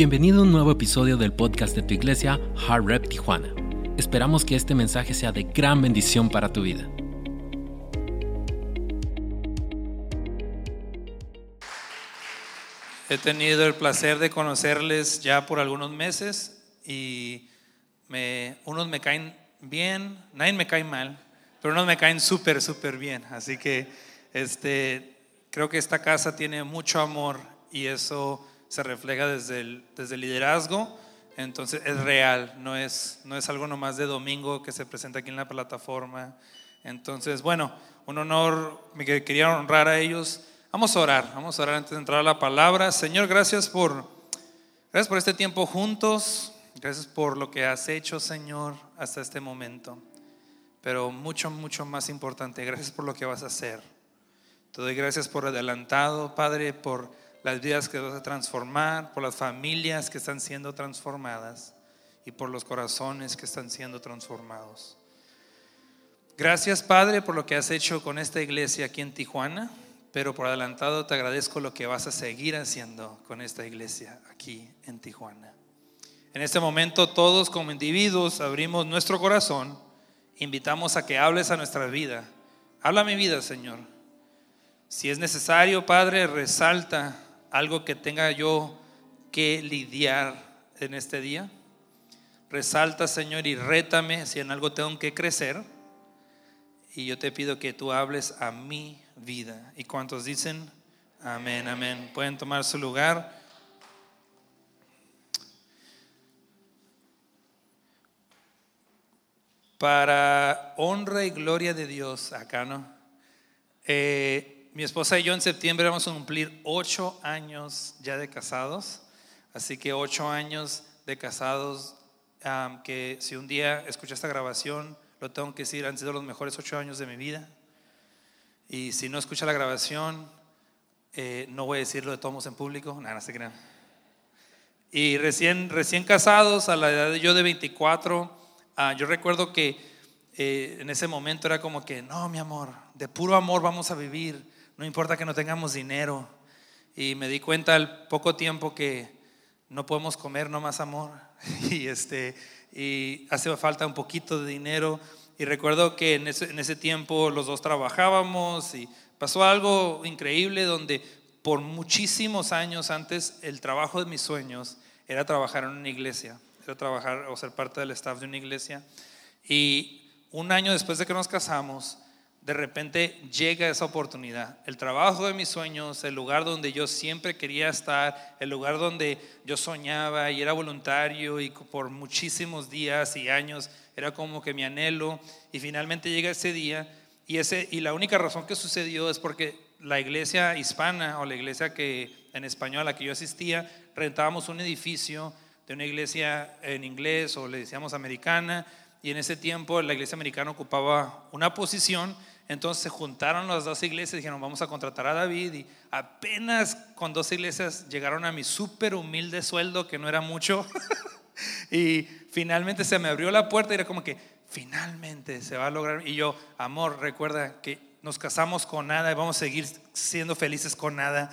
Bienvenido a un nuevo episodio del podcast de tu iglesia, Hard Rep Tijuana. Esperamos que este mensaje sea de gran bendición para tu vida. He tenido el placer de conocerles ya por algunos meses y me, unos me caen bien, nadie me cae mal, pero unos me caen súper, súper bien. Así que este, creo que esta casa tiene mucho amor y eso se refleja desde el, desde liderazgo, entonces es real, no es, no es algo nomás de domingo que se presenta aquí en la plataforma. Entonces, bueno, un honor, me quería honrar a ellos. Vamos a orar, vamos a orar antes de entrar a la palabra. Señor, gracias por, gracias por este tiempo juntos, gracias por lo que has hecho, Señor, hasta este momento. Pero mucho, mucho más importante, gracias por lo que vas a hacer. Te doy gracias por adelantado, Padre, por las vidas que vas a transformar, por las familias que están siendo transformadas y por los corazones que están siendo transformados. Gracias Padre por lo que has hecho con esta iglesia aquí en Tijuana, pero por adelantado te agradezco lo que vas a seguir haciendo con esta iglesia aquí en Tijuana. En este momento todos como individuos abrimos nuestro corazón, invitamos a que hables a nuestra vida. Habla mi vida, Señor. Si es necesario, Padre, resalta algo que tenga yo que lidiar en este día. Resalta, Señor, y rétame si en algo tengo que crecer. Y yo te pido que tú hables a mi vida. ¿Y cuántos dicen? Amén, amén. Pueden tomar su lugar. Para honra y gloria de Dios, acá no. Eh, mi esposa y yo en septiembre vamos a cumplir ocho años ya de casados. Así que ocho años de casados, que si un día escucha esta grabación, lo tengo que decir, han sido los mejores ocho años de mi vida. Y si no escucha la grabación, eh, no voy a decirlo de todos en público, nada, no se crean. Y recién, recién casados, a la edad de yo de 24, ah, yo recuerdo que eh, en ese momento era como que, no, mi amor, de puro amor vamos a vivir no importa que no tengamos dinero. Y me di cuenta al poco tiempo que no podemos comer no más amor. Y, este, hace falta un poquito de dinero. Y recuerdo que en ese, en ese tiempo los dos trabajábamos y pasó algo increíble donde por muchísimos años antes el trabajo de mis sueños era trabajar en una iglesia, era trabajar o ser parte del staff de una iglesia. Y un año después de que nos casamos, de repente llega esa oportunidad. El trabajo de mis sueños, el lugar donde yo siempre quería estar, el lugar donde yo soñaba y era voluntario y por muchísimos días y años era como que mi anhelo y finalmente llega ese día y, ese, y la única razón que sucedió es porque la iglesia hispana o la iglesia que en español a la que yo asistía rentábamos un edificio de una iglesia en inglés o le decíamos americana y en ese tiempo la iglesia americana ocupaba una posición entonces juntaron las dos iglesias y dijeron, vamos a contratar a David. Y apenas con dos iglesias llegaron a mi súper humilde sueldo, que no era mucho. y finalmente se me abrió la puerta y era como que, finalmente se va a lograr. Y yo, amor, recuerda que nos casamos con nada y vamos a seguir siendo felices con nada.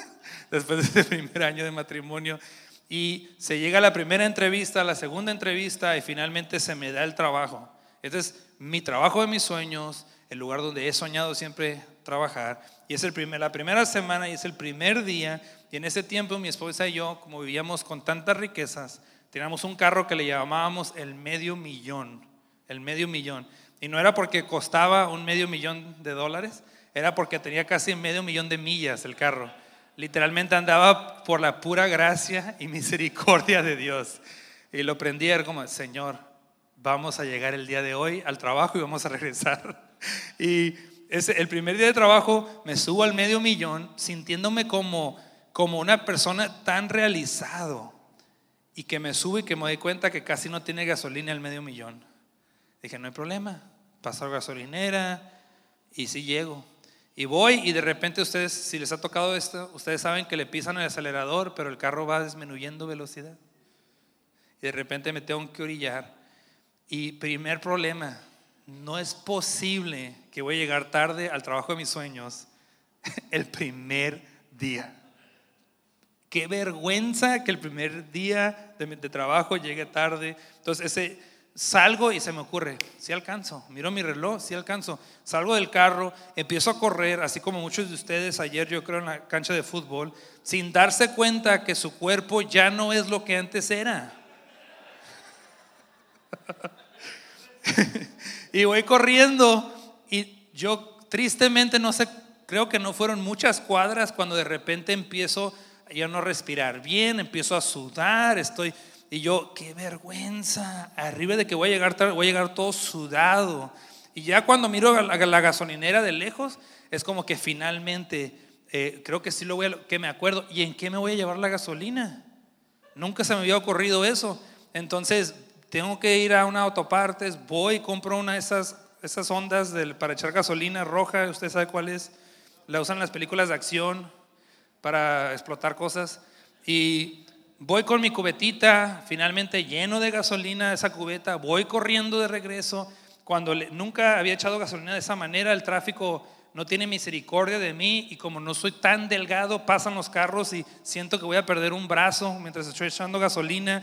Después de ese primer año de matrimonio. Y se llega a la primera entrevista, la segunda entrevista y finalmente se me da el trabajo. Entonces, mi trabajo de mis sueños, el lugar donde he soñado siempre trabajar. Y es el primer, la primera semana y es el primer día. Y en ese tiempo mi esposa y yo, como vivíamos con tantas riquezas, teníamos un carro que le llamábamos el medio millón. El medio millón. Y no era porque costaba un medio millón de dólares, era porque tenía casi medio millón de millas el carro. Literalmente andaba por la pura gracia y misericordia de Dios. Y lo prendí, era como, Señor, vamos a llegar el día de hoy al trabajo y vamos a regresar. Y ese, el primer día de trabajo me subo al medio millón sintiéndome como, como una persona tan realizado y que me subo y que me doy cuenta que casi no tiene gasolina el medio millón. Dije, no hay problema, paso a gasolinera y sí llego. Y voy y de repente ustedes, si les ha tocado esto, ustedes saben que le pisan el acelerador, pero el carro va disminuyendo velocidad. Y de repente me tengo que orillar. Y primer problema, no es posible que voy a llegar tarde al trabajo de mis sueños el primer día. Qué vergüenza que el primer día de, de trabajo llegue tarde. Entonces, ese, salgo y se me ocurre, si alcanzo, miro mi reloj, si alcanzo. Salgo del carro, empiezo a correr, así como muchos de ustedes ayer, yo creo, en la cancha de fútbol, sin darse cuenta que su cuerpo ya no es lo que antes era. y voy corriendo y yo tristemente no sé, creo que no fueron muchas cuadras cuando de repente empiezo ya no respirar bien, empiezo a sudar, estoy y yo, qué vergüenza, arriba de que voy a llegar voy a llegar todo sudado. Y ya cuando miro la, gasolinera de lejos, es como que finalmente, eh, creo que sí lo voy a, que me acuerdo, ¿y en qué me voy a llevar la gasolina? Nunca se me había ocurrido eso. Entonces, tengo que ir a una autopartes, voy compro una de esas, esas ondas del, para echar gasolina roja, usted sabe cuál es, la usan en las películas de acción para explotar cosas. Y voy con mi cubetita, finalmente lleno de gasolina esa cubeta, voy corriendo de regreso. Cuando nunca había echado gasolina de esa manera, el tráfico no tiene misericordia de mí y como no soy tan delgado, pasan los carros y siento que voy a perder un brazo mientras estoy echando gasolina.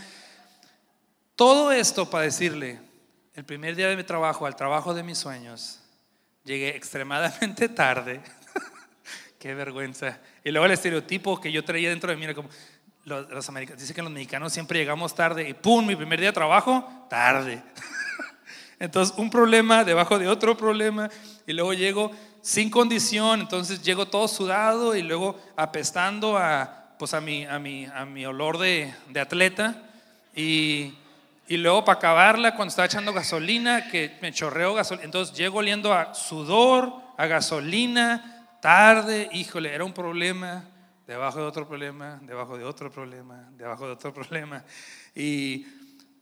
Todo esto para decirle, el primer día de mi trabajo, al trabajo de mis sueños, llegué extremadamente tarde. Qué vergüenza. Y luego el estereotipo que yo traía dentro de mí era como, los, americanos, dice que los mexicanos siempre llegamos tarde y ¡pum! Mi primer día de trabajo, tarde. Entonces, un problema debajo de otro problema y luego llego sin condición, entonces llego todo sudado y luego apestando a, pues a, mi, a, mi, a mi olor de, de atleta y, y luego para acabarla, cuando estaba echando gasolina, que me chorreo gasolina, entonces llego oliendo a sudor, a gasolina, tarde, híjole, era un problema debajo de otro problema, debajo de otro problema, debajo de otro problema. Y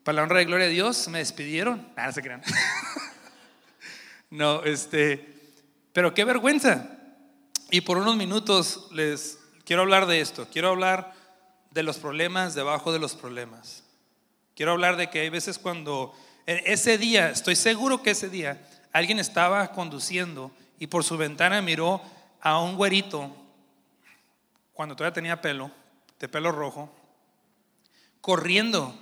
para la honra y gloria de Dios me despidieron. Ah, no se crean. no, este, pero qué vergüenza. Y por unos minutos les quiero hablar de esto. Quiero hablar de los problemas debajo de los problemas. Quiero hablar de que hay veces cuando ese día, estoy seguro que ese día, alguien estaba conduciendo y por su ventana miró a un güerito cuando todavía tenía pelo, de pelo rojo, corriendo,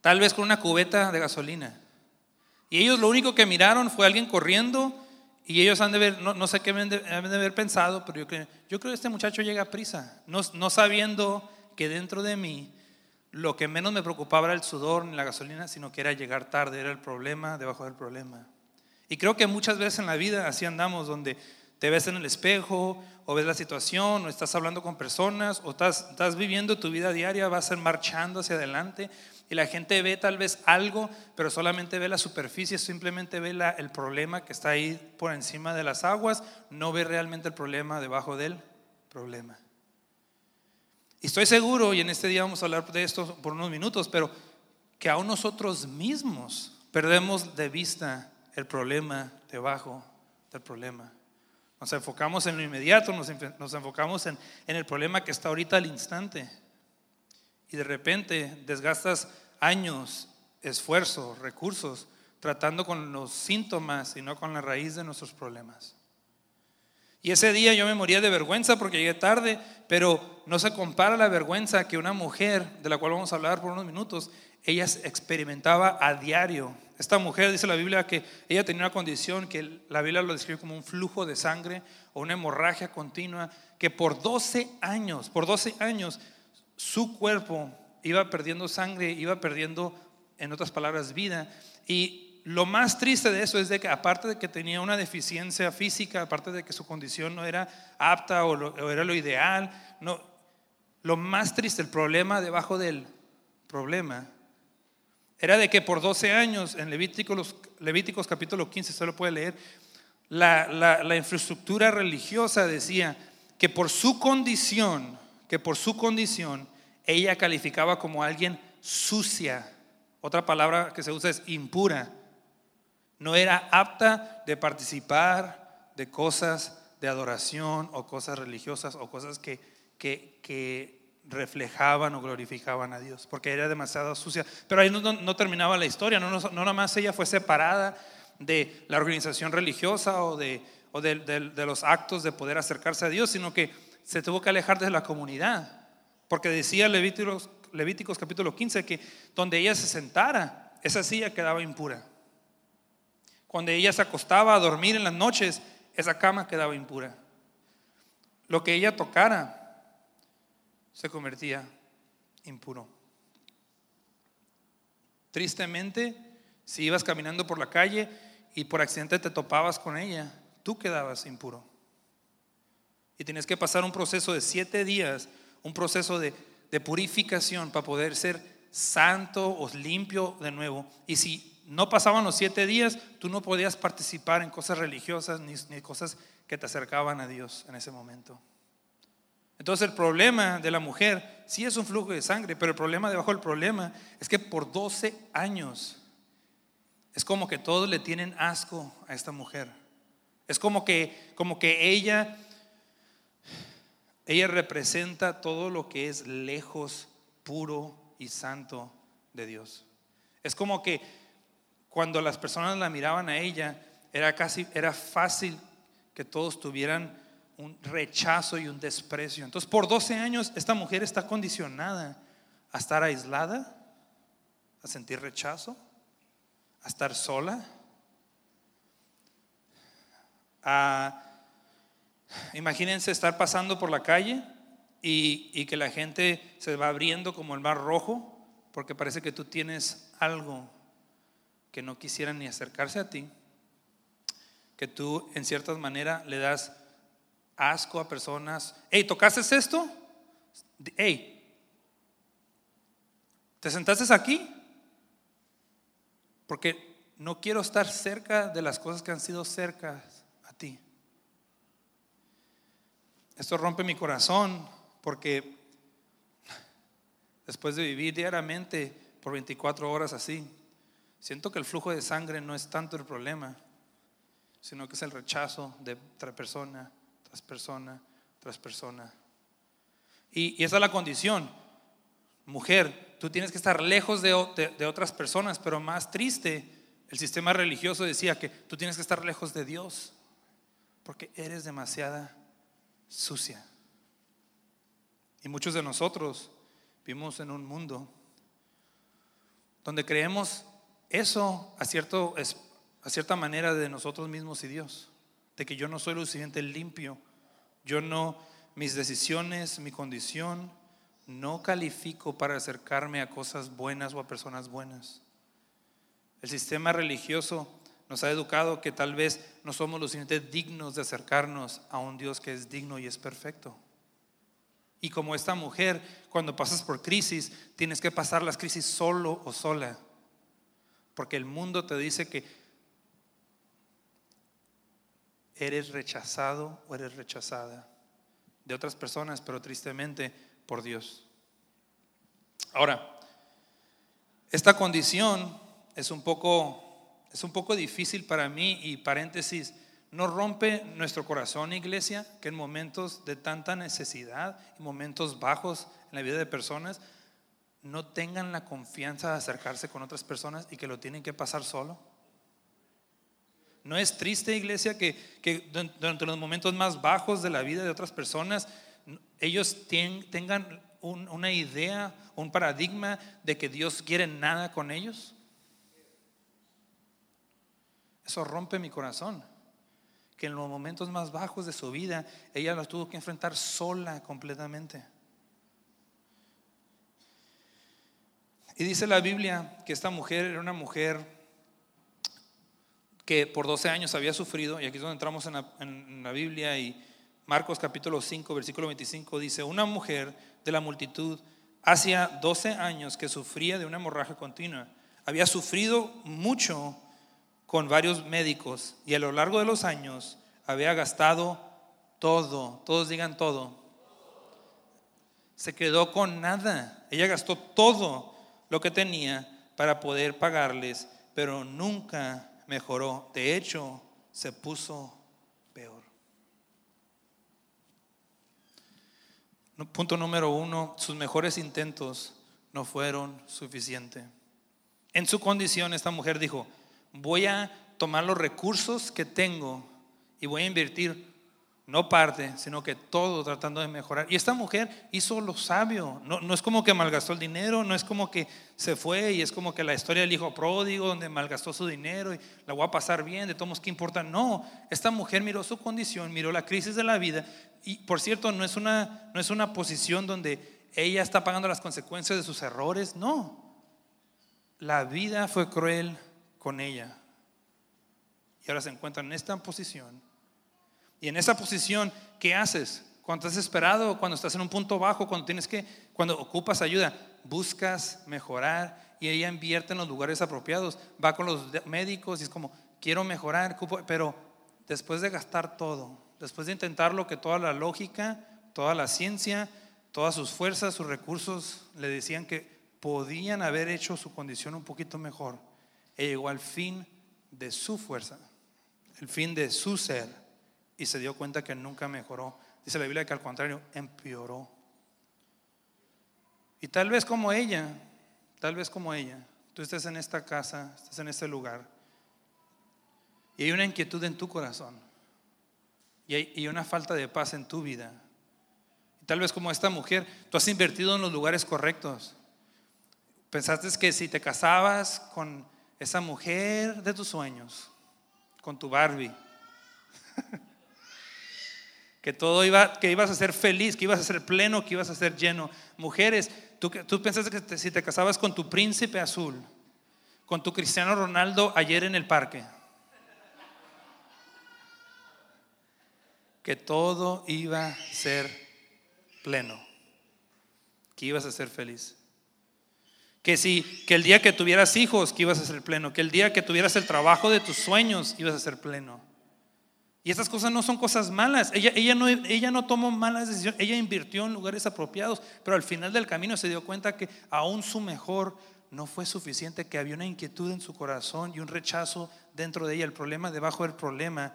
tal vez con una cubeta de gasolina. Y ellos lo único que miraron fue alguien corriendo y ellos han de ver, no, sé qué han de, haber pensado, pero yo creo, yo creo que este muchacho llega a prisa, no, no sabiendo que dentro de mí lo que menos me preocupaba era el sudor ni la gasolina, sino que era llegar tarde, era el problema debajo del problema. Y creo que muchas veces en la vida así andamos, donde te ves en el espejo o ves la situación o estás hablando con personas o estás, viviendo tu vida diaria, vas a ir marchando hacia adelante y la gente ve tal vez algo, pero solamente ve la superficie, simplemente ve el problema que está ahí por encima de las aguas, no ve realmente el problema debajo del problema. Y estoy seguro, y en este día vamos a hablar de esto por unos minutos, pero que aún nosotros mismos perdemos de vista el problema debajo del problema. Nos enfocamos en lo inmediato, nos, enfocamos en, en el problema que está ahorita al instante. Y de repente desgastas años, esfuerzo, recursos, tratando con los síntomas y no con la raíz de nuestros problemas. Y ese día yo me moría de vergüenza porque llegué tarde, pero no se compara la vergüenza que una mujer, de la cual vamos a hablar por unos minutos, ella experimentaba a diario esta mujer dice la Biblia que ella tenía una condición que la Biblia lo describe como un flujo de sangre o una hemorragia continua, que por 12 años, por 12 años, su cuerpo iba perdiendo sangre, iba perdiendo, en otras palabras, vida. Y lo más triste de eso es de que aparte de que tenía una deficiencia física, aparte de que su condición no era apta o, era lo ideal, no, lo más triste, el problema debajo del problema era de que por 12 años, en Levíticos, Levíticos capítulo 15, se lo puede leer, la, la, infraestructura religiosa decía que por su condición, que por su condición, ella calificaba como alguien sucia. Otra palabra que se usa es impura. No era apta de participar de cosas de adoración o cosas religiosas o cosas que, que, que reflejaban o glorificaban a Dios, porque era demasiado sucia. Pero ahí no, terminaba la historia, no, no, nada más ella fue separada de la organización religiosa o, de, de, los actos de poder acercarse a Dios, sino que se tuvo que alejar de la comunidad. Porque decía Levíticos, Levíticos capítulo 15 que donde ella se sentara, esa silla quedaba impura. Cuando ella se acostaba a dormir en las noches, esa cama quedaba impura. Lo que ella tocara se convertía impuro. Tristemente, si ibas caminando por la calle y por accidente te topabas con ella, tú quedabas impuro. Y tienes que pasar un proceso de siete días, un proceso de, purificación para poder ser santo o limpio de nuevo. Y si no pasaban los siete días, tú no podías participar en cosas religiosas ni, ni cosas que te acercaban a Dios en ese momento. Entonces el problema de la mujer sí es un flujo de sangre, pero el problema debajo del problema es que por 12 años es como que todos le tienen asco a esta mujer. Es como que, como que ella, ella representa todo lo que es lejos, puro y santo de Dios. Es como que cuando las personas la miraban a ella, era casi, era fácil que todos tuvieran un rechazo y un desprecio. Entonces, por 12 años, esta mujer está condicionada a estar aislada, a sentir rechazo, a estar sola, a, imagínense estar pasando por la calle y, y que la gente se va abriendo como el mar rojo, porque parece que tú tienes algo que no quisieran ni acercarse a ti, que tú en cierta manera le das asco a personas. Hey, ¿tocaste esto? Hey, ¿te sentaste aquí? Porque no quiero estar cerca de las cosas que han sido cercas a ti. Esto rompe mi corazón porque después de vivir diariamente por 24 horas así, siento que el flujo de sangre no es tanto el problema, sino que es el rechazo de otra persona, tras persona, tras persona. Y, esa es la condición. Mujer, tú tienes que estar lejos de, otras personas, pero más triste, el sistema religioso decía que tú tienes que estar lejos de Dios, porque eres demasiada sucia. Y muchos de nosotros vivimos en un mundo donde creemos eso a, cierto, a cierta manera de nosotros mismos y Dios de que yo no soy lo suficiente limpio, yo no, mis decisiones, mi condición, no califico para acercarme a cosas buenas o a personas buenas. El sistema religioso nos ha educado que tal vez no somos lo suficiente dignos de acercarnos a un Dios que es digno y es perfecto. Y como esta mujer, cuando pasas por crisis, tienes que pasar las crisis solo o sola. Porque el mundo te dice que eres rechazado o eres rechazada de otras personas, pero tristemente por Dios. Ahora, esta condición es un poco, es un poco difícil para mí y paréntesis, no rompe nuestro corazón, iglesia, que en momentos de tanta necesidad, en momentos bajos en la vida de personas, no tengan la confianza de acercarse con otras personas y que lo tienen que pasar solo. ¿No es triste, iglesia, que, que durante los momentos más bajos de la vida de otras personas, ellos tengan una idea, un paradigma de que Dios quiere nada con ellos? Eso rompe mi corazón. Que en los momentos más bajos de su vida, ella los tuvo que enfrentar sola completamente. Y dice la Biblia que esta mujer era una mujer que por 12 años había sufrido, y aquí es donde entramos en la, Biblia, y Marcos capítulo 5, versículo 25 dice, una mujer de la multitud hacía 12 años que sufría de una hemorragia continua, había sufrido mucho con varios médicos y a lo largo de los años había gastado todo, todos digan todo, se quedó con nada, ella gastó todo lo que tenía para poder pagarles, pero nunca mejoró. De hecho, se puso peor. Punto número uno, sus mejores intentos no fueron suficientes. En su condición, esta mujer dijo, voy a tomar los recursos que tengo y voy a invertir no parte, sino que todo tratando de mejorar. Y esta mujer hizo lo sabio, no, no, es como que malgastó el dinero, no es como que se fue y es como que la historia del hijo pródigo, donde malgastó su dinero y la voy a pasar bien, de todos ¿qué importa? No, esta mujer miró su condición, miró la crisis de la vida y por cierto, no es una, no es una posición donde ella está pagando las consecuencias de sus errores, no. La vida fue cruel con ella y ahora se encuentra en esta posición y en esa posición, ¿qué haces? Cuando estás esperado, cuando estás en un punto bajo, cuando tienes que, cuando ocupas ayuda, buscas mejorar y ella invierte en los lugares apropiados. Va con los médicos y es como, quiero mejorar, pero después de gastar todo, después de intentar lo que toda la lógica, toda la ciencia, todas sus fuerzas, sus recursos le decían que podían haber hecho su condición un poquito mejor, ella llegó al fin de su fuerza, el fin de su ser y se dio cuenta que nunca mejoró. Dice la Biblia que al contrario, empeoró. Y tal vez como ella, tal vez como ella, tú estés en esta casa, estás en este lugar, y hay una inquietud en tu corazón, y hay una falta de paz en tu vida. Y tal vez como esta mujer, tú has invertido en los lugares correctos. Pensaste que si te casabas con esa mujer de tus sueños, con tu Barbie, que todo iba, que ibas a ser feliz, que ibas a ser pleno, que ibas a ser lleno. Mujeres, tú, tú pensaste que si te casabas con tu príncipe azul, con tu Cristiano Ronaldo ayer en el parque, que todo iba a ser pleno, que ibas a ser feliz. Que si, que el día que tuvieras hijos, que ibas a ser pleno, que el día que tuvieras el trabajo de tus sueños, ibas a ser pleno y estas cosas no son cosas malas. Ella, ella, no, ella no tomó malas decisiones, ella invirtió en lugares apropiados, pero al final del camino se dio cuenta que aún su mejor no fue suficiente, que había una inquietud en su corazón y un rechazo dentro de ella, el problema debajo del problema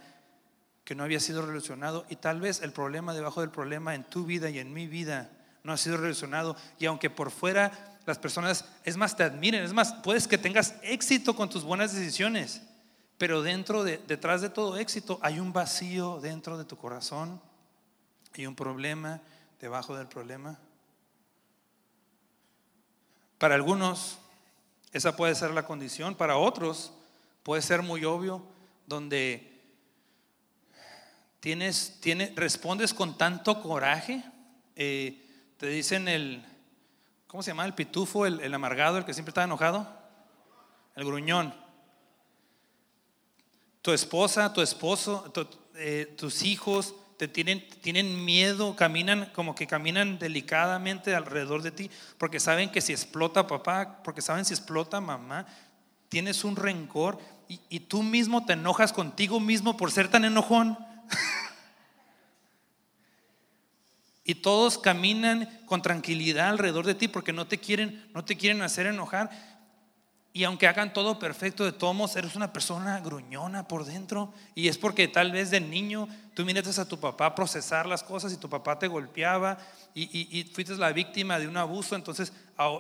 que no había sido relacionado y tal vez el problema debajo del problema en tu vida y en mi vida no ha sido relacionado y aunque por fuera las personas, es más, te admiren, es más, puedes que tengas éxito con tus buenas decisiones, pero dentro de, detrás de todo éxito hay un vacío dentro de tu corazón, hay un problema debajo del problema. Para algunos esa puede ser la condición, para otros puede ser muy obvio, donde tienes, tiene, respondes con tanto coraje, eh, te dicen el, ¿cómo se llama? El pitufo, el, el amargado, el que siempre está enojado, el gruñón tu esposa, tu esposo, eh, tus hijos te tienen, tienen miedo, caminan como que caminan delicadamente alrededor de ti, porque saben que si explota papá, porque saben si explota mamá, tienes un rencor y, y tú mismo te enojas contigo mismo por ser tan enojón. y todos caminan con tranquilidad alrededor de ti porque no te quieren, no te quieren hacer enojar. Y aunque hagan todo perfecto de todos eres una persona gruñona por dentro. Y es porque tal vez de niño tú miraste a tu papá procesar las cosas y tu papá te golpeaba y, fuiste la víctima de un abuso. Entonces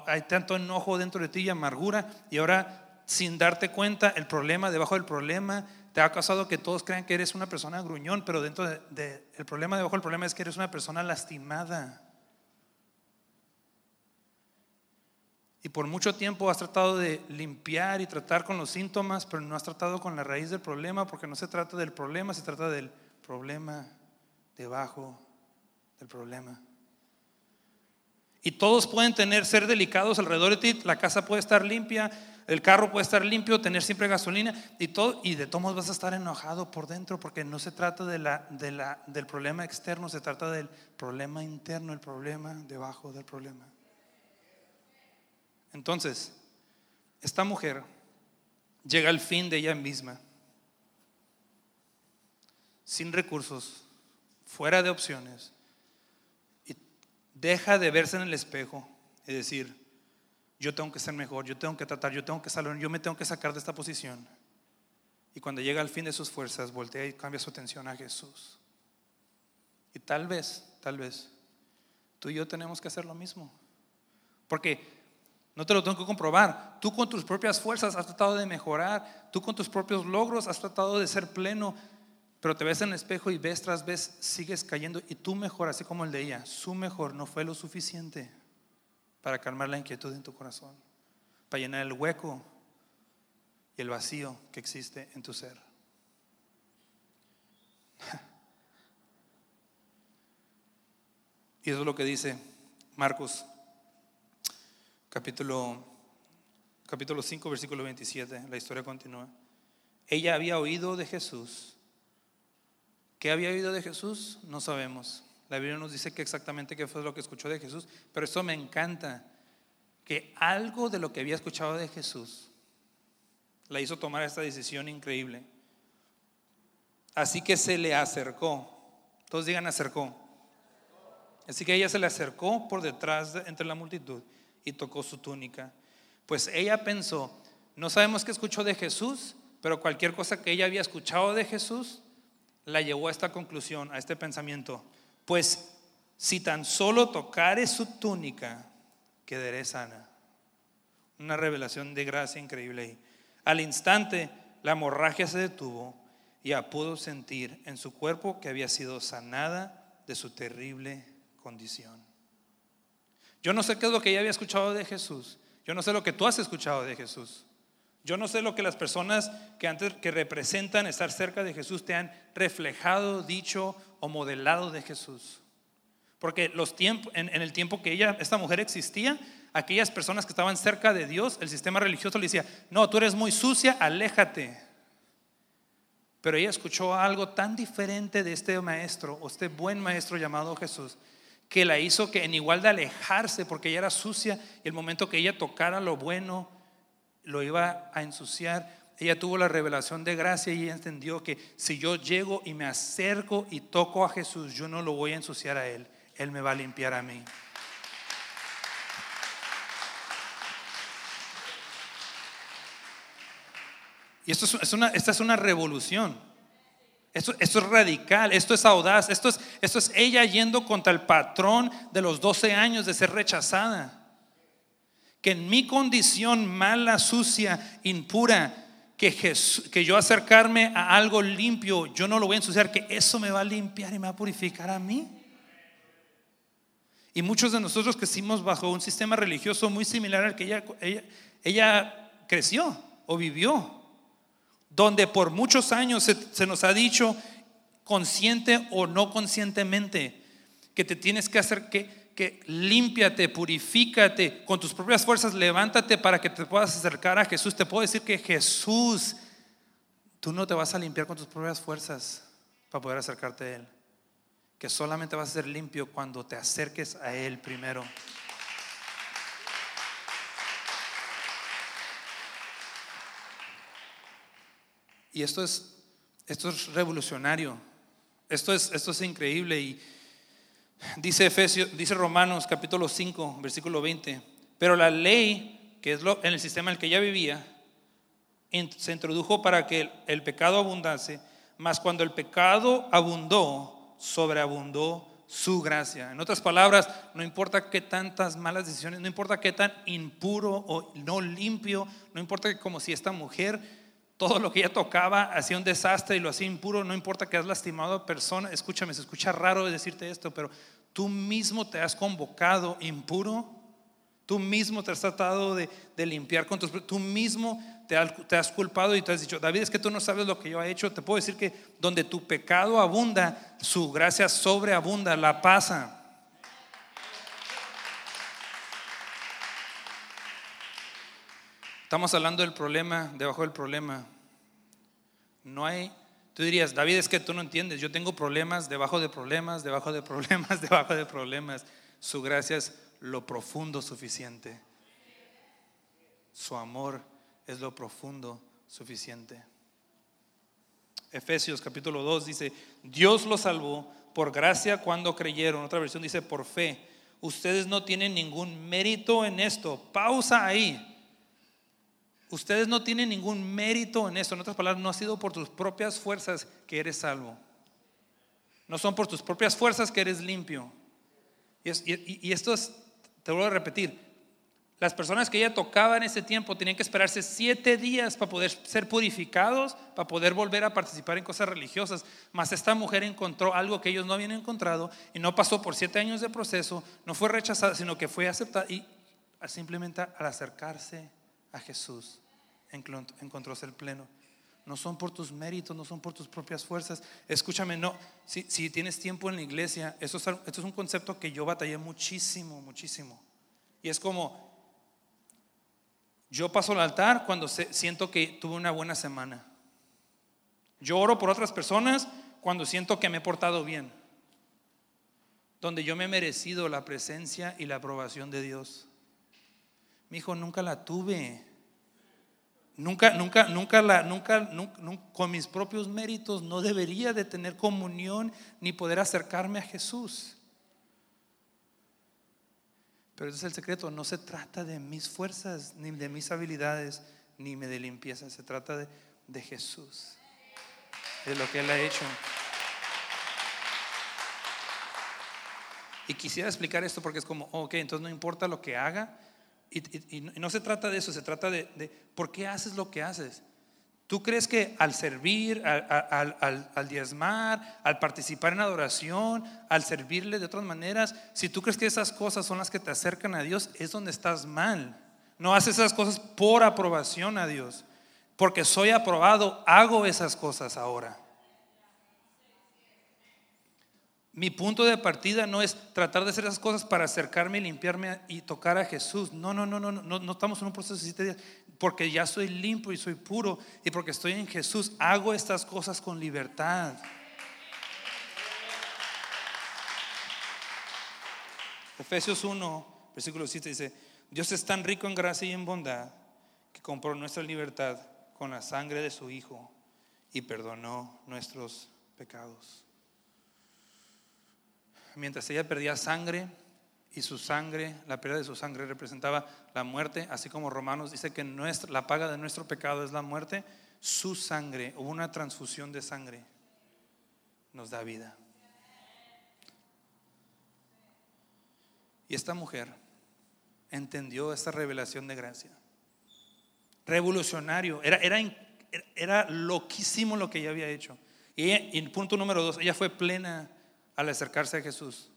hay tanto enojo dentro de ti y amargura. Y ahora, sin darte cuenta, el problema debajo del problema te ha causado que todos crean que eres una persona gruñón, pero dentro del de, problema debajo del problema es que eres una persona lastimada. Y por mucho tiempo has tratado de limpiar y tratar con los síntomas, pero no has tratado con la raíz del problema, porque no se trata del problema, se trata del problema debajo del problema. Y todos pueden tener, ser delicados alrededor de ti, la casa puede estar limpia, el carro puede estar limpio, tener siempre gasolina y todo, y de todos vas a estar enojado por dentro, porque no se trata de la, de la, del problema externo, se trata del problema interno, el problema debajo del problema. Entonces, esta mujer llega al fin de ella misma, sin recursos, fuera de opciones, y deja de verse en el espejo y decir, yo tengo que ser mejor, yo tengo que tratar, yo tengo que salir, yo me tengo que sacar de esta posición. Y cuando llega al fin de sus fuerzas, voltea y cambia su atención a Jesús. Y tal vez, tal vez, tú y yo tenemos que hacer lo mismo. Porque no te lo tengo que comprobar. Tú con tus propias fuerzas has tratado de mejorar. Tú con tus propios logros has tratado de ser pleno. Pero te ves en el espejo y ves tras vez, sigues cayendo y tú mejor, así como el de ella, su mejor no fue lo suficiente para calmar la inquietud en tu corazón, para llenar el hueco y el vacío que existe en tu ser. Y eso es lo que dice Marcos capítulo, capítulo 5, versículo 27. La historia continúa. Ella había oído de Jesús. ¿Qué había oído de Jesús? No sabemos. La Biblia nos dice que exactamente qué fue lo que escuchó de Jesús, pero eso me encanta, que algo de lo que había escuchado de Jesús la hizo tomar esta decisión increíble. Así que se le acercó. Todos digan acercó. Así que ella se le acercó por detrás entre la multitud y tocó su túnica. Pues ella pensó, no sabemos qué escuchó de Jesús, pero cualquier cosa que ella había escuchado de Jesús la llevó a esta conclusión, a este pensamiento. Pues si tan solo tocare su túnica, quedaré sana. Una revelación de gracia increíble. Al instante, la hemorragia se detuvo y ya pudo sentir en su cuerpo que había sido sanada de su terrible condición. Yo no sé qué es lo que ella había escuchado de Jesús. Yo no sé lo que tú has escuchado de Jesús. Yo no sé lo que las personas que antes que representan estar cerca de Jesús te han reflejado, dicho o modelado de Jesús. Porque los tiempos, en, el tiempo que ella, esta mujer existía, aquellas personas que estaban cerca de Dios, el sistema religioso le decía, no, tú eres muy sucia, aléjate. Pero ella escuchó algo tan diferente de este maestro, o este buen maestro llamado Jesús, que la hizo que en igual de alejarse, porque ella era sucia, y el momento que ella tocara lo bueno, lo iba a ensuciar. Ella tuvo la revelación de gracia y entendió que si yo llego y me acerco y toco a Jesús, yo no lo voy a ensuciar a Él, Él me va a limpiar a mí. Y esto es una, esta es una revolución. Esto, es radical, esto es audaz, esto es, esto es ella yendo contra el patrón de los 12 años de ser rechazada. Que en mi condición mala, sucia, impura, que, que yo acercarme a algo limpio, yo no lo voy a ensuciar, que eso me va a limpiar y me va a purificar a mí. Y muchos de nosotros crecimos bajo un sistema religioso muy similar al que ella, ella creció o vivió donde por muchos años se, nos ha dicho, consciente o no conscientemente, que te tienes que hacer que, que límpiate, purifícate con tus propias fuerzas, levántate para que te puedas acercar a Jesús. Te puedo decir que Jesús, tú no te vas a limpiar con tus propias fuerzas para poder acercarte a Él. Que solamente vas a ser limpio cuando te acerques a Él primero. Y esto es, esto es revolucionario. Esto es, esto es increíble. Y dice Efesios, dice Romanos capítulo 5, versículo 20. Pero la ley, que es lo, en el sistema en el que ella vivía, se introdujo para que el, pecado abundase, mas cuando el pecado abundó, sobreabundó su gracia. En otras palabras, no importa qué tantas malas decisiones, no importa qué tan impuro o no limpio, no importa que como si esta mujer todo lo que ella tocaba hacía un desastre y lo hacía impuro, no importa que has lastimado a persona, escúchame, se escucha raro decirte esto, pero tú mismo te has convocado impuro, tú mismo te has tratado de, limpiar con tus, tú mismo te has, te has, culpado y te has dicho, David, es que tú no sabes lo que yo he hecho, te puedo decir que donde tu pecado abunda, su gracia sobreabunda, la pasa. Estamos hablando del problema, debajo del problema. No hay, tú dirías, David, es que tú no entiendes, yo tengo problemas debajo de problemas, debajo de problemas, debajo de problemas. Su gracia es lo profundo suficiente. Su amor es lo profundo suficiente. Efesios capítulo 2 dice, Dios los salvó por gracia cuando creyeron. Otra versión dice, por fe. Ustedes no tienen ningún mérito en esto. Pausa ahí. Ustedes no tienen ningún mérito en esto. En otras palabras, no ha sido por tus propias fuerzas que eres salvo. No son por tus propias fuerzas que eres limpio. Y, esto es, te vuelvo a repetir, Las personas que ella tocaba en ese tiempo tenían que esperarse siete días para poder ser purificados, para poder volver a participar en cosas religiosas. Mas esta mujer encontró algo que ellos no habían encontrado y no pasó por siete años de proceso, no fue rechazada, sino que fue aceptada y simplemente al acercarse a Jesús encontró ser pleno. No son por tus méritos, no son por tus propias fuerzas. Escúchame, no, si, si tienes tiempo en la iglesia, esto es, esto es un concepto que yo batallé muchísimo, muchísimo. Y es como, yo paso al altar cuando siento que tuve una buena semana. Yo oro por otras personas cuando siento que me he portado bien. Donde yo me he merecido la presencia y la aprobación de Dios. Mi hijo nunca la tuve. Nunca, nunca, nunca la, nunca, nunca, con mis propios méritos no debería de tener comunión ni poder acercarme a Jesús. Pero ese es el secreto, no se trata de mis fuerzas, ni de mis habilidades, ni de limpieza, se trata de, de Jesús, de lo que Él ha hecho. Y quisiera explicar esto porque es como, ok, entonces no importa lo que haga, y, no se trata de eso, se trata de, de, por qué haces lo que haces. ¿Tú crees que al servir, al, diezmar, al participar en adoración, al servirle de otras maneras, si tú crees que esas cosas son las que te acercan a Dios, es donde estás mal. No haces esas cosas por aprobación a Dios. Porque soy aprobado, hago esas cosas ahora. Mi punto de partida no es tratar de hacer esas cosas para acercarme limpiarme y tocar a Jesús. No, no, no, no, no, no estamos en un proceso de siete días. Porque ya soy limpio y soy puro y porque estoy en Jesús, hago estas cosas con libertad. Efesios 1, versículo 7 dice, Dios es tan rico en gracia y en bondad que compró nuestra libertad con la sangre de su Hijo y perdonó nuestros pecados mientras ella perdía sangre y su sangre, la pérdida de su sangre representaba la muerte, así como Romanos dice que la paga de nuestro pecado es la muerte, su sangre, o una transfusión de sangre, nos da vida. Y esta mujer entendió esta revelación de gracia. Revolucionario, era, era, era loquísimo lo que ella había hecho. Y, y punto número dos, ella fue plena al acercarse a Jesús.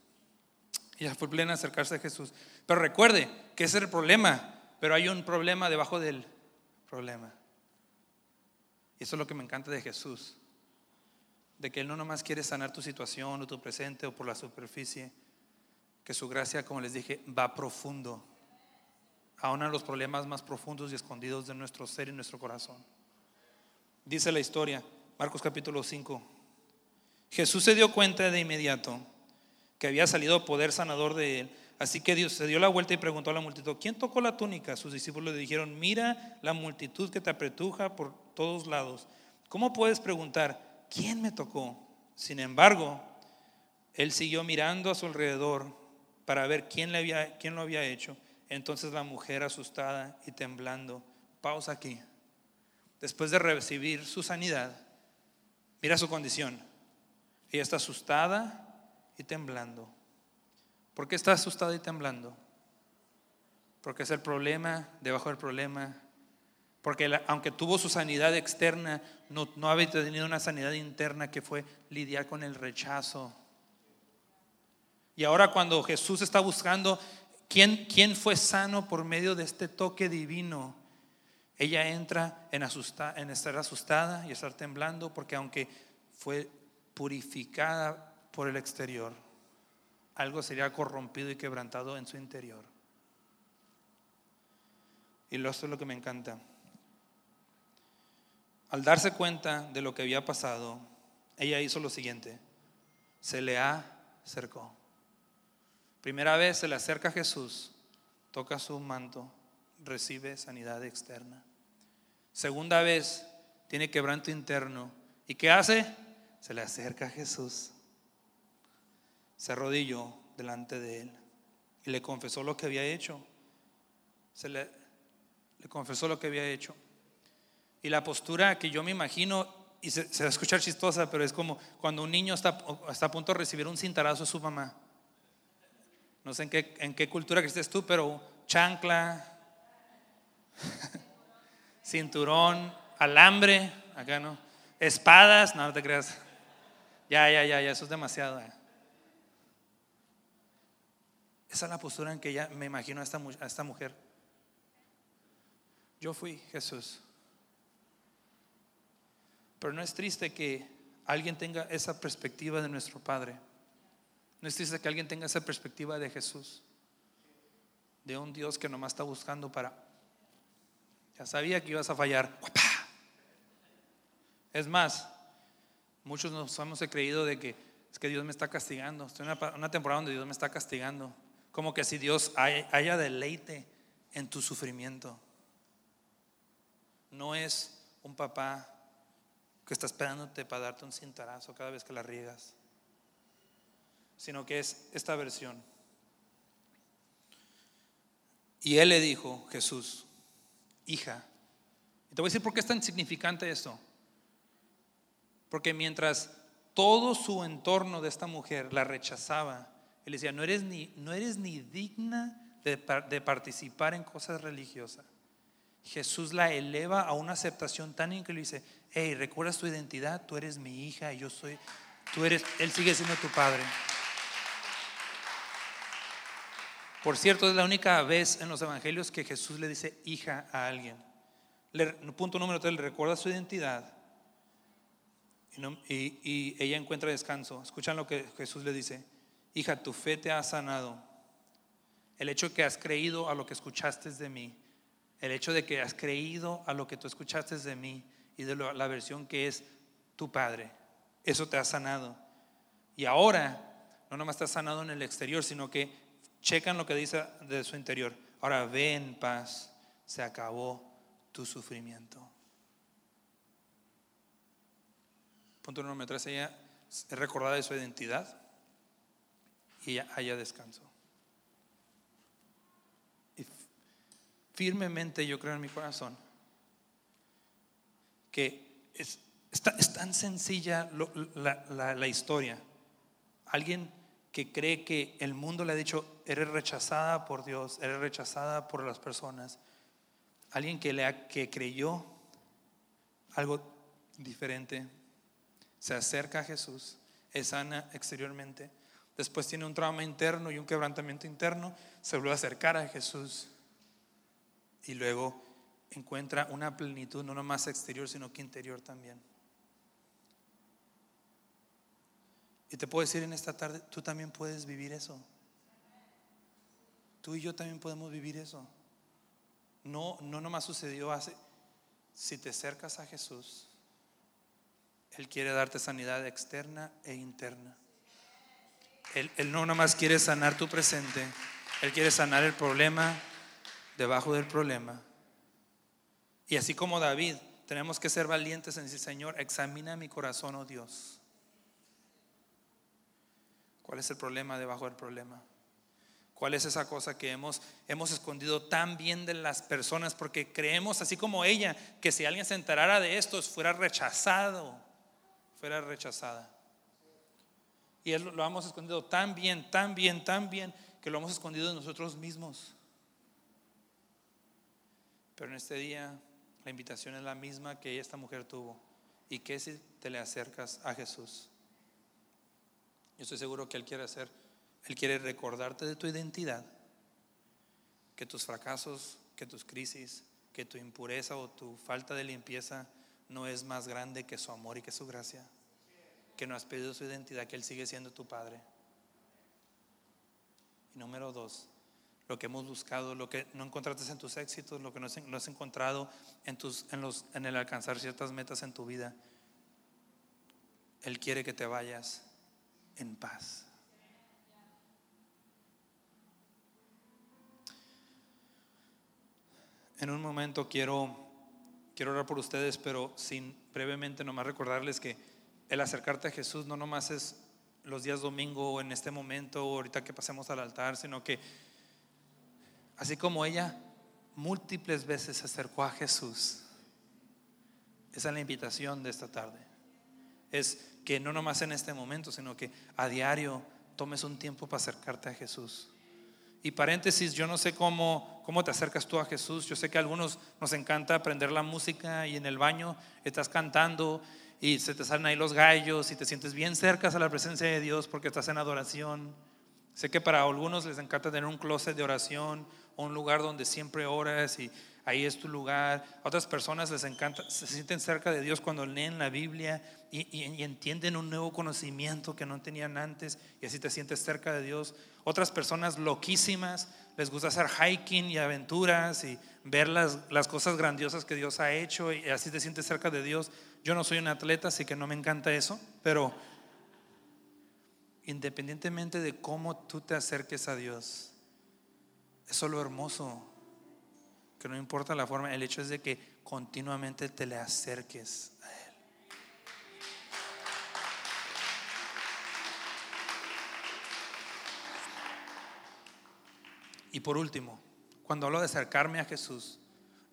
Ella fue plena acercarse a Jesús. Pero recuerde que ese es el problema, pero hay un problema debajo del problema. Y eso es lo que me encanta de Jesús. De que Él no nomás quiere sanar tu situación o tu presente o por la superficie. Que su gracia, como les dije, va profundo. A uno de los problemas más profundos y escondidos de nuestro ser y nuestro corazón. Dice la historia, Marcos capítulo 5, Jesús se dio cuenta de inmediato que había salido poder sanador de él. Así que Dios se dio la vuelta y preguntó a la multitud, ¿quién tocó la túnica? Sus discípulos le dijeron, mira la multitud que te apretuja por todos lados. ¿Cómo puedes preguntar, ¿quién me tocó? Sin embargo, él siguió mirando a su alrededor para ver quién, le había, quién lo había hecho. Entonces la mujer asustada y temblando, pausa aquí. Después de recibir su sanidad, mira su condición ella está asustada y temblando. ¿Por qué está asustada y temblando? Porque es el problema debajo del problema. Porque aunque tuvo su sanidad externa, no, no había tenido una sanidad interna que fue lidiar con el rechazo. Y ahora cuando Jesús está buscando quién, quién fue sano por medio de este toque divino, ella entra en, en estar asustada y estar temblando porque aunque fue purificada por el exterior, algo sería corrompido y quebrantado en su interior. Y esto es lo que me encanta. Al darse cuenta de lo que había pasado, ella hizo lo siguiente. Se le acercó. Primera vez se le acerca a Jesús, toca su manto, recibe sanidad externa. Segunda vez tiene quebranto interno. ¿Y qué hace? Se le acerca a Jesús, se arrodilló delante de él y le confesó lo que había hecho. Se le, confesó lo que había hecho. Y la postura que yo me imagino, y se, va a escuchar chistosa, pero es como cuando un niño está, a punto de recibir un cintarazo de su mamá. No sé en qué, en qué cultura que estés tú, pero chancla, Cinturón, alambre, acá no. Espadas, no, te creas. Ya, ya, ya, ya, eso es demasiado. eh. Esa es la postura en que ya me imagino a esta, a esta mujer. Yo fui Jesús. Pero no es triste que alguien tenga esa perspectiva de nuestro Padre. No es triste que alguien tenga esa perspectiva de Jesús. De un Dios que nomás está buscando para... Ya sabía que ibas a fallar. Es más, muchos nos hemos creído de que es que Dios me está castigando. Estoy en una, una temporada donde Dios me está castigando. Como que si Dios hay- haya deleite en tu sufrimiento. No es un papá que está esperándote para darte un cintarazo cada vez que la riegas, sino que es esta versión. Y él le dijo, Jesús, hija, y te voy a decir por qué es tan significante esto. Porque mientras todo su entorno de esta mujer la rechazaba, él decía, no eres ni, no eres ni digna de, par- de participar en cosas religiosas. Jesús la eleva a una aceptación tan increíble. Dice, hey, ¿recuerdas tu identidad? Tú eres mi hija y yo soy, tú eres, Él sigue siendo tu padre. Por cierto, es la única vez en los evangelios que Jesús le dice hija a alguien. Le- punto número tres, le recuerda su identidad y, ella encuentra descanso. Escuchan lo que Jesús le dice, hija, tu fe te ha sanado. El hecho que has creído a lo que escuchaste de mí, el hecho de que has creído a lo que tú escuchaste de mí y de la versión que es tu Padre, eso te ha sanado. Y ahora, no nomás estás sanado en el exterior, sino que checan lo que dice de su interior. Ahora ve en paz, se acabó tu sufrimiento. Punto número tres, ella es recordada de su identidad y haya descanso. Y firmemente yo creo en mi corazón que es, es tan sencilla la, la- historia. Alguien que cree que el mundo le ha dicho, eres rechazada por Dios, eres rechazada por las personas. Alguien que, le que creyó algo diferente, se acerca a Jesús, es sana exteriormente, después tiene un trauma interno y un quebrantamiento interno, se vuelve a acercar a Jesús y luego encuentra una plenitud no nomás exterior, sino que interior también. Y te puedo decir en esta tarde, tú también puedes vivir eso. Tú y yo también podemos vivir eso. No, no nomás sucedió hace. Si te acercas a Jesús, Él quiere darte sanidad externa e interna. Él, él no nomás quiere sanar tu presente, Él quiere sanar el problema debajo del problema. Y así como David, tenemos que ser valientes en decir, Señor, examina mi corazón, oh Dios. ¿Cuál es el problema debajo del problema? ¿Cuál es esa cosa que hemos, hemos escondido tan bien de las personas? Porque creemos, así como ella, que si alguien se enterara de esto, fuera rechazado, fuera rechazada. Y él lo hemos escondido tan bien, tan bien, tan bien, que lo hemos escondido de nosotros mismos. Pero en este día la invitación es la misma que esta mujer tuvo. ¿Y qué si te le acercas a Jesús? Yo estoy seguro que Él quiere hacer, Él quiere recordarte de tu identidad, que tus fracasos, que tus crisis, que tu impureza o tu falta de limpieza no es más grande que su amor y que su gracia, que no has pedido su identidad, que Él sigue siendo tu Padre. Y número dos, lo que hemos buscado, lo que no encontraste en tus éxitos, lo que no has, no has encontrado en, tus, en, los, en el alcanzar ciertas metas en tu vida. Él quiere que te vayas en paz. En un momento quiero, quiero orar por ustedes, pero sin brevemente nomás recordarles que el acercarte a Jesús no nomás es los días domingo o en este momento o ahorita que pasemos al altar, sino que así como ella múltiples veces se acercó a Jesús, esa es la invitación de esta tarde. Es que no nomás en este momento, sino que a diario tomes un tiempo para acercarte a Jesús. Y paréntesis, yo no sé cómo, cómo te acercas tú a Jesús. Yo sé que a algunos nos encanta aprender la música y en el baño estás cantando y se te salen ahí los gallos y te sientes bien cerca a la presencia de Dios porque estás en adoración. Sé que para algunos les encanta tener un closet de oración un lugar donde siempre oras y ahí es tu lugar. A otras personas les encanta, se sienten cerca de Dios cuando leen la Biblia y, entienden un nuevo conocimiento que no tenían antes y así te sientes cerca de Dios. Otras personas loquísimas les gusta hacer hiking y aventuras y ver las, las cosas grandiosas que Dios ha hecho y así te sientes cerca de Dios. Yo no soy un atleta, así que no me encanta eso, pero independientemente de cómo tú te acerques a Dios, eso es lo hermoso que no importa la forma, el hecho es de que continuamente te le acerques a Él. Y por último, cuando hablo de acercarme a Jesús,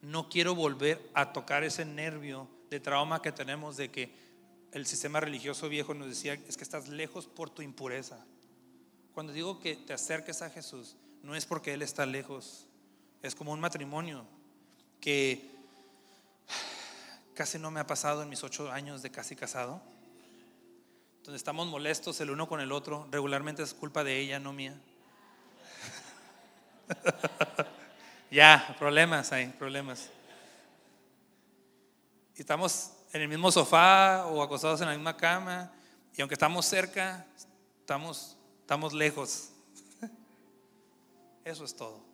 no quiero volver a tocar ese nervio de trauma que tenemos de que el sistema religioso viejo nos decía es que estás lejos por tu impureza. Cuando digo que te acerques a Jesús, no es porque Él está lejos, es como un matrimonio que casi no me ha pasado en mis ocho años de casi casado. Donde estamos molestos el uno con el otro. Regularmente es culpa de ella, no mía. ya, problemas hay, problemas. Y estamos en el mismo sofá o acostados en la misma cama. Y aunque estamos cerca, estamos, estamos lejos. Eso es todo.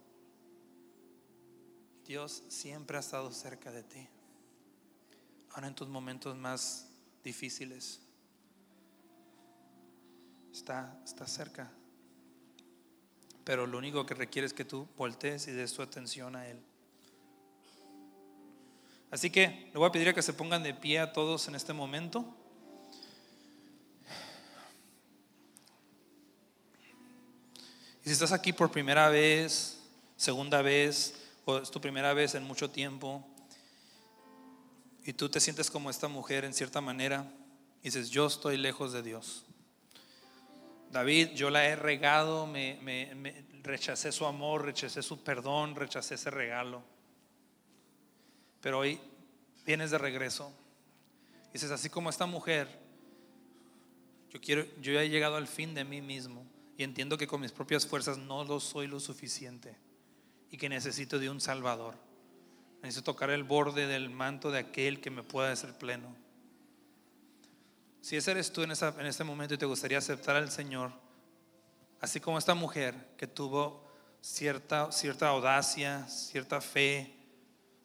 Dios siempre ha estado cerca de ti. Ahora en tus momentos más difíciles. Está, está cerca. Pero lo único que requiere es que tú voltees y des tu atención a Él. Así que le voy a pedir que se pongan de pie a todos en este momento. Y si estás aquí por primera vez, segunda vez, o es tu primera vez en mucho tiempo y tú te sientes como esta mujer en cierta manera y dices, yo estoy lejos de Dios. David, yo la he regado, me, rechacé su amor, rechacé su perdón, rechacé ese regalo. Pero hoy vienes de regreso. Dices, así como esta mujer, yo quiero, yo he llegado al fin de mí mismo y entiendo que con mis propias fuerzas no lo soy lo suficiente y que necesito de un Salvador. Necesito tocar el borde del manto de aquel que me pueda hacer pleno. Si ese eres tú en, en este momento y te gustaría aceptar al Señor, así como esta mujer que tuvo cierta, cierta audacia, cierta fe,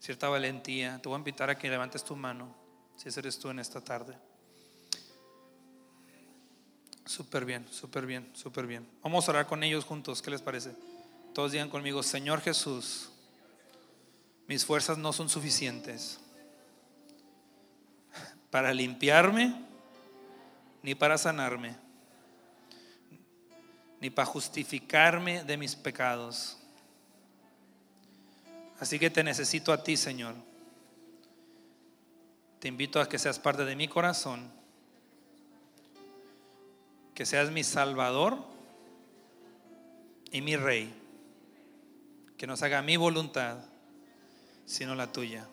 cierta valentía, te voy a invitar a que levantes tu mano, si ese eres tú en esta tarde. Súper bien, súper bien, súper bien. Vamos a orar con ellos juntos, ¿qué les parece? Todos digan conmigo, Señor Jesús, mis fuerzas no son suficientes para limpiarme, ni para sanarme, ni para justificarme de mis pecados. Así que te necesito a ti, Señor. Te invito a que seas parte de mi corazón, que seas mi Salvador y mi Rey que nos haga mi voluntad, sino la tuya.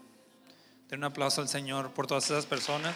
Den un aplauso al Señor por todas esas personas.